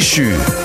déchu.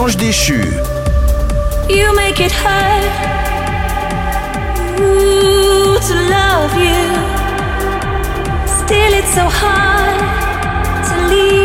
L'ange déchu. You make it hurt Ooh, to love you. Still, it's so hard to leave.